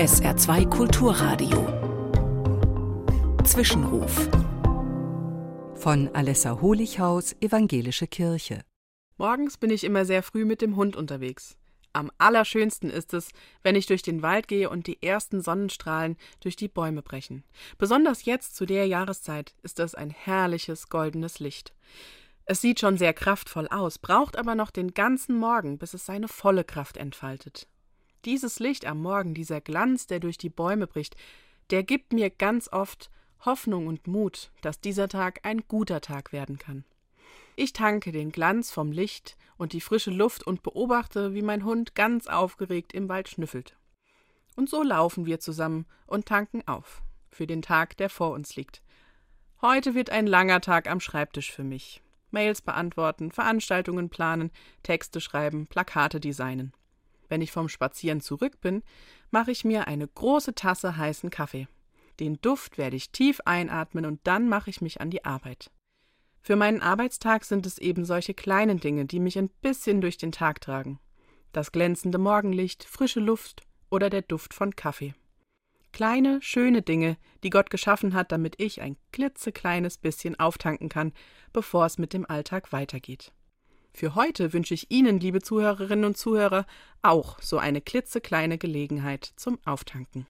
SR2 Kulturradio. Zwischenruf. Von Alessa Holichhaus, Evangelische Kirche. Morgens bin ich immer sehr früh mit dem Hund unterwegs. Am allerschönsten ist es, wenn ich durch den Wald gehe und die ersten Sonnenstrahlen durch die Bäume brechen. Besonders jetzt zu der Jahreszeit ist das ein herrliches goldenes Licht. Es sieht schon sehr kraftvoll aus, braucht aber noch den ganzen Morgen, bis es seine volle Kraft entfaltet. Dieses Licht am Morgen, dieser Glanz, der durch die Bäume bricht, der gibt mir ganz oft Hoffnung und Mut, dass dieser Tag ein guter Tag werden kann. Ich tanke den Glanz vom Licht und die frische Luft und beobachte, wie mein Hund ganz aufgeregt im Wald schnüffelt. Und so laufen wir zusammen und tanken auf für den Tag, der vor uns liegt. Heute wird ein langer Tag am Schreibtisch für mich. Mails beantworten, Veranstaltungen planen, Texte schreiben, Plakate designen. Wenn ich vom Spazieren zurück bin, mache ich mir eine große Tasse heißen Kaffee. Den Duft werde ich tief einatmen und dann mache ich mich an die Arbeit. Für meinen Arbeitstag sind es eben solche kleinen Dinge, die mich ein bisschen durch den Tag tragen. Das glänzende Morgenlicht, frische Luft oder der Duft von Kaffee. Kleine, schöne Dinge, die Gott geschaffen hat, damit ich ein klitzekleines bisschen auftanken kann, bevor es mit dem Alltag weitergeht. Für heute wünsche ich Ihnen, liebe Zuhörerinnen und Zuhörer, auch so eine klitzekleine Gelegenheit zum Auftanken.